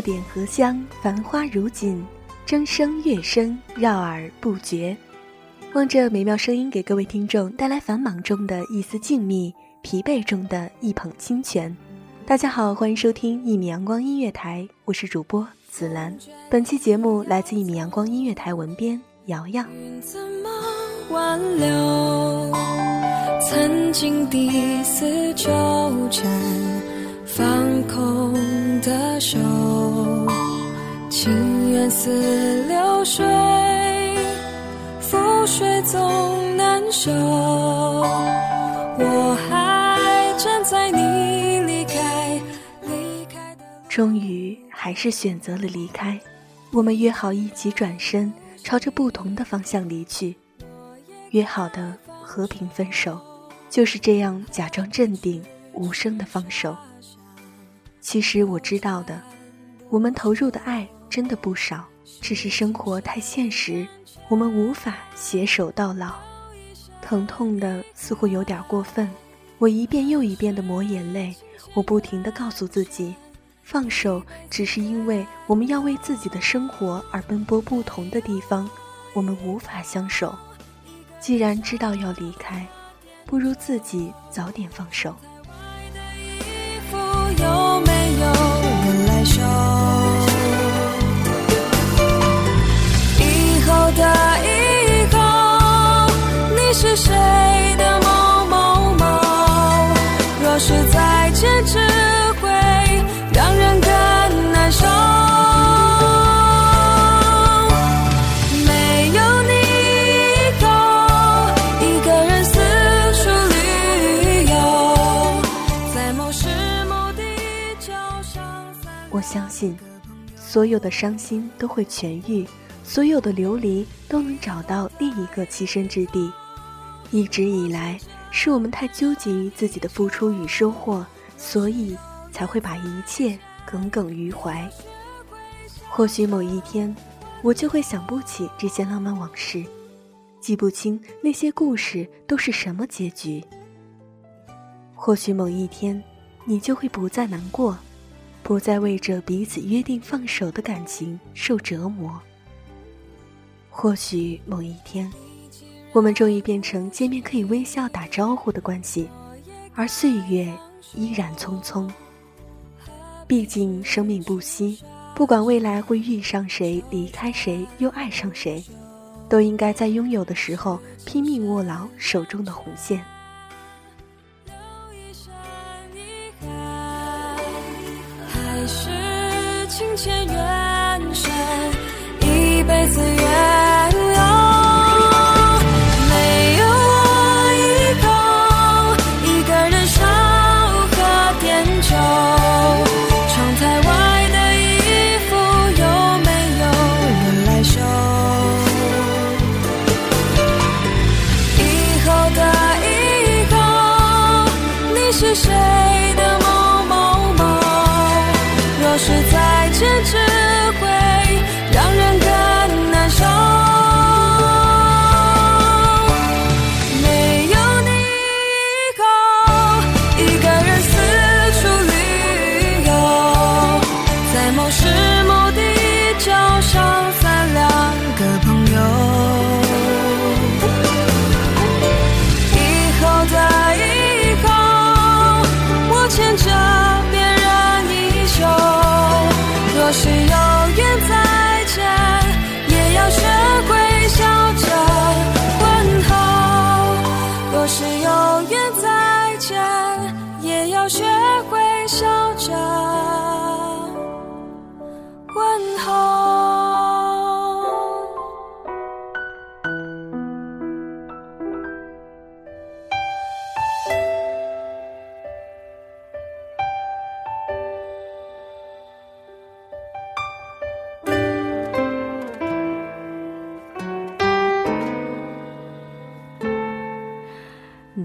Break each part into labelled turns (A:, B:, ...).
A: 点荷香，繁花如锦，筝声乐声绕耳不绝。望着美妙声音，给各位听众带来繁忙中的一丝静谧，疲惫中的一捧清泉。大家好，欢迎收听一米阳光音乐台，我是主播紫兰。本期节目来自一米阳光音乐台文编瑶瑶。
B: 怎么挽留曾经的丝纠缠？放空的手，情缘似流水，覆水总难收。我还站在你离开离开的
A: 终于还是选择了离开。我们约好一起转身，朝着不同的方向离去。约好的和平分手，就是这样假装镇定，无声的放手。其实我知道的，我们投入的爱真的不少，只是生活太现实，我们无法携手到老。疼痛的似乎有点过分，我一遍又一遍的抹眼泪，我不停的告诉自己，放手只是因为我们要为自己的生活而奔波不同的地方，我们无法相守。既然知道要离开，不如自己早点放手。所有的伤心都会痊愈，所有的流离都能找到另一个栖身之地。一直以来，是我们太纠结于自己的付出与收获，所以才会把一切耿耿于怀。或许某一天，我就会想不起这些浪漫往事，记不清那些故事都是什么结局。或许某一天，你就会不再难过，不再为着彼此约定放手的感情受折磨。或许某一天，我们终于变成见面可以微笑打招呼的关系，而岁月依然匆匆。毕竟生命不息，不管未来会遇上谁、离开谁、又爱上谁，都应该在拥有的时候拼命握牢手中的红线。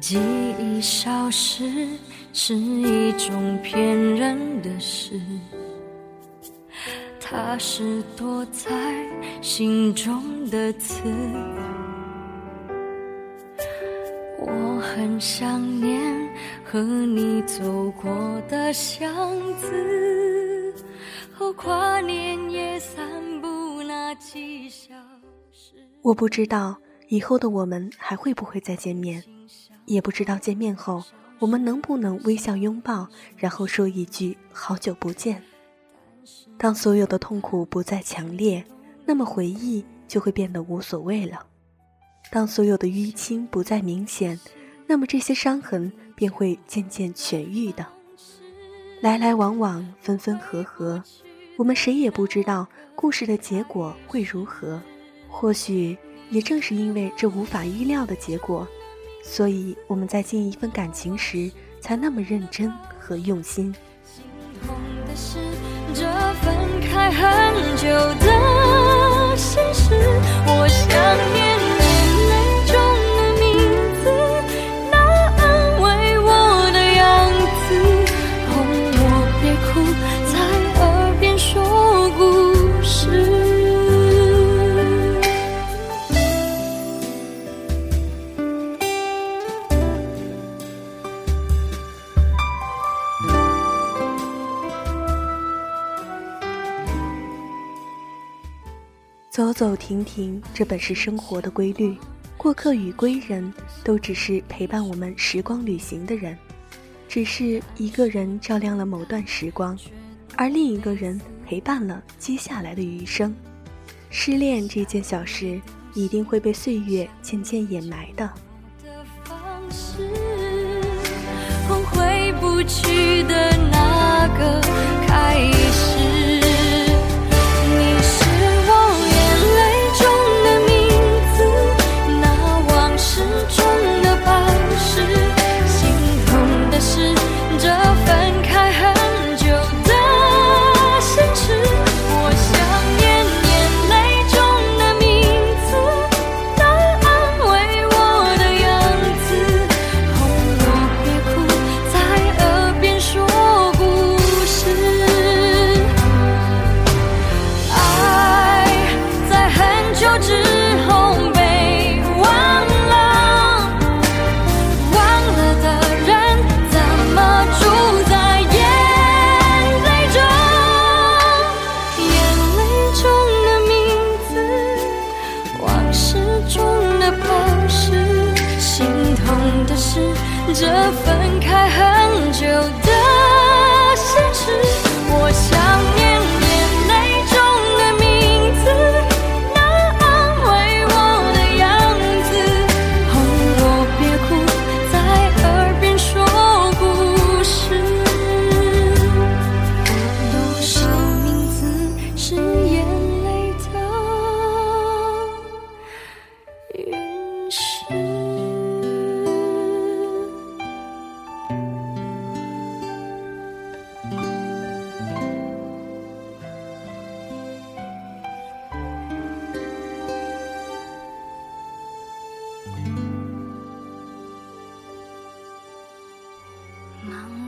B: 记忆消失是一种骗人的事，它是躲在心中的刺。我很想念和你走过的巷子，和跨年夜散步那几小时。
A: 我不知道以后的我们还会不会再见面，也不知道见面后我们能不能微笑拥抱，然后说一句“好久不见”。当所有的痛苦不再强烈，那么回忆就会变得无所谓了。当所有的淤青不再明显，那么这些伤痕便会渐渐痊愈的。来来往往，分分合合，我们谁也不知道故事的结果会如何。或许也正是因为这无法预料的结果，所以我们在经营一份感情时才那么认真和用心。
B: 心痛的是这分开很久的心事，我想念
A: 走走停停，这本是生活的规律。过客与归人，都只是陪伴我们时光旅行的人，只是一个人照亮了某段时光，而另一个人陪伴了接下来的余生。失恋这件小事，一定会被岁月渐渐掩埋的。
B: 方式，回不去的那个开始。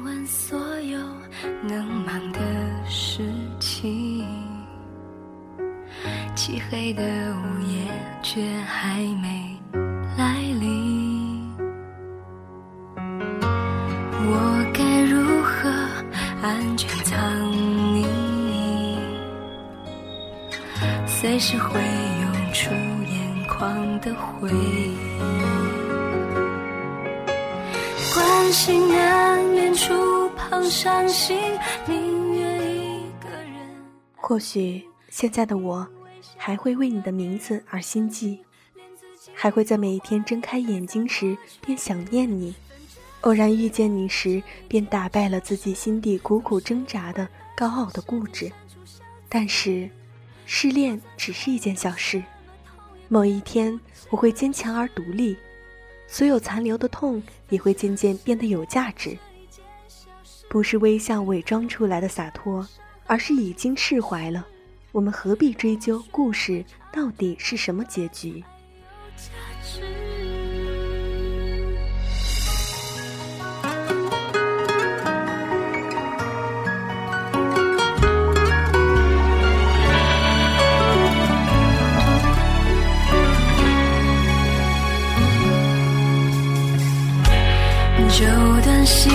B: 完所有能忙的事情，漆黑的午夜却还没来临。我该如何安全藏匿？随时会涌出眼眶的回忆。关系难免触碰伤心，宁愿一个人。
A: 或许现在的我，还会为你的名字而心悸，还会在每一天睁开眼睛时便想念你，偶然遇见你时便打败了自己心底苦苦挣扎的高傲的固执。但是，失恋只是一件小事，某一天我会坚强而独立，所有残留的痛也会渐渐变得有价值。不是微笑伪装出来的洒脱，而是已经释怀了。我们何必追究故事到底是什么结局？
B: 旧短信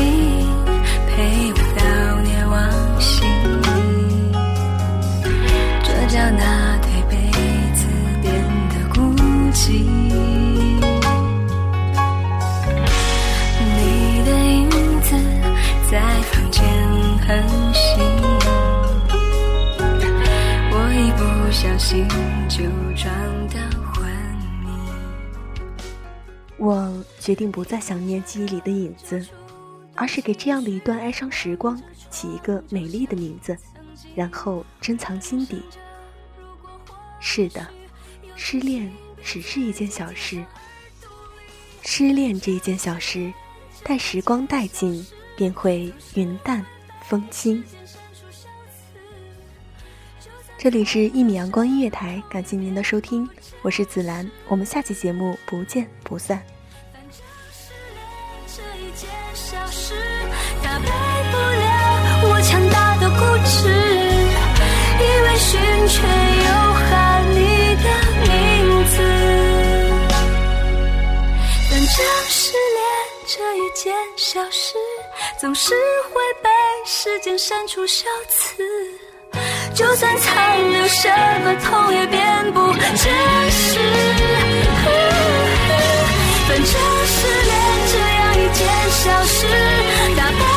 B: 陪我悼念往昔，这叫那对杯子变得孤寂。你的影子在房间横行，我一不小心就撞到。
A: 我决定不再想念记忆里的影子，而是给这样的一段哀伤时光起一个美丽的名字，然后珍藏心底。是的，失恋只是一件小事。失恋这一件小事，待时光殆尽，便会云淡风轻。这里是一米阳光音乐台，感谢您的收听，我是紫兰，我们下期节目不见不散。
B: 这一件小事打败不了我强大的固执，以为寻却又喊你的名字。反正失恋这一件小事，总是会被时间删除消词。就算残留什么痛，也变不真实。反正失恋这样一件小事，打败